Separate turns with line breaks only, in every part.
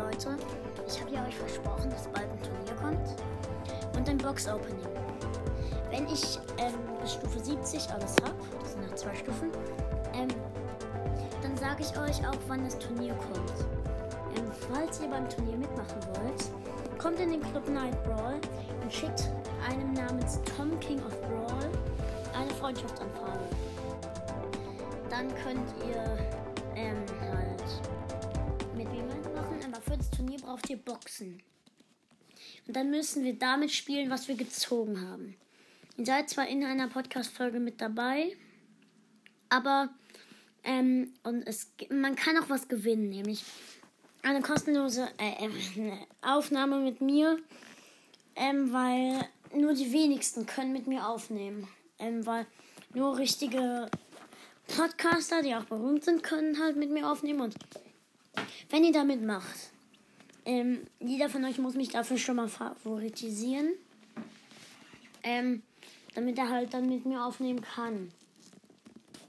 Leute, ich habe ja euch versprochen, dass bald ein Turnier kommt und ein Box-Opening. Wenn ich ähm, bis Stufe 70 alles habe, das sind noch zwei Stufen, ähm, dann sage ich euch auch, wann das Turnier kommt. Ähm, falls ihr beim Turnier mitmachen wollt, kommt in den Club Night Brawl und schickt einem namens Tom King of Brawl eine Freundschaftsanfrage. Dann könnt ihr ähm, halt mitmachen, aber für das Turnier braucht ihr Boxen. Und dann müssen wir damit spielen, was wir gezogen haben. Ihr seid zwar in einer Podcast-Folge mit dabei, aber ähm, und es, man kann auch was gewinnen, nämlich eine kostenlose äh, äh, Aufnahme mit mir, ähm, weil nur die wenigsten können mit mir aufnehmen, ähm, weil nur richtige Podcaster, die auch berühmt sind, können halt mit mir aufnehmen und wenn ihr damit macht, ähm, jeder von euch muss mich dafür schon mal favoritisieren. Ähm, damit er halt dann mit mir aufnehmen kann.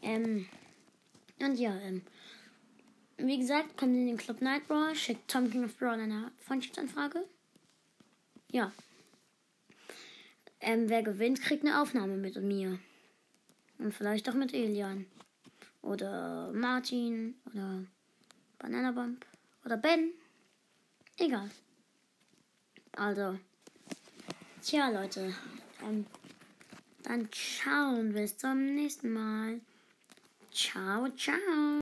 Ähm, und ja, ähm, wie gesagt, kommt in den Club Night Brawl, schickt Tom King of Brawl eine Freundschaftsanfrage. Ja. Ähm, wer gewinnt, kriegt eine Aufnahme mit mir. Und vielleicht auch mit Elian. Oder Martin. Oder Banana Bump. Oder Ben. Egal. Also. Tja, Leute. Ähm, dann ciao und bis zum nächsten Mal. Ciao, ciao.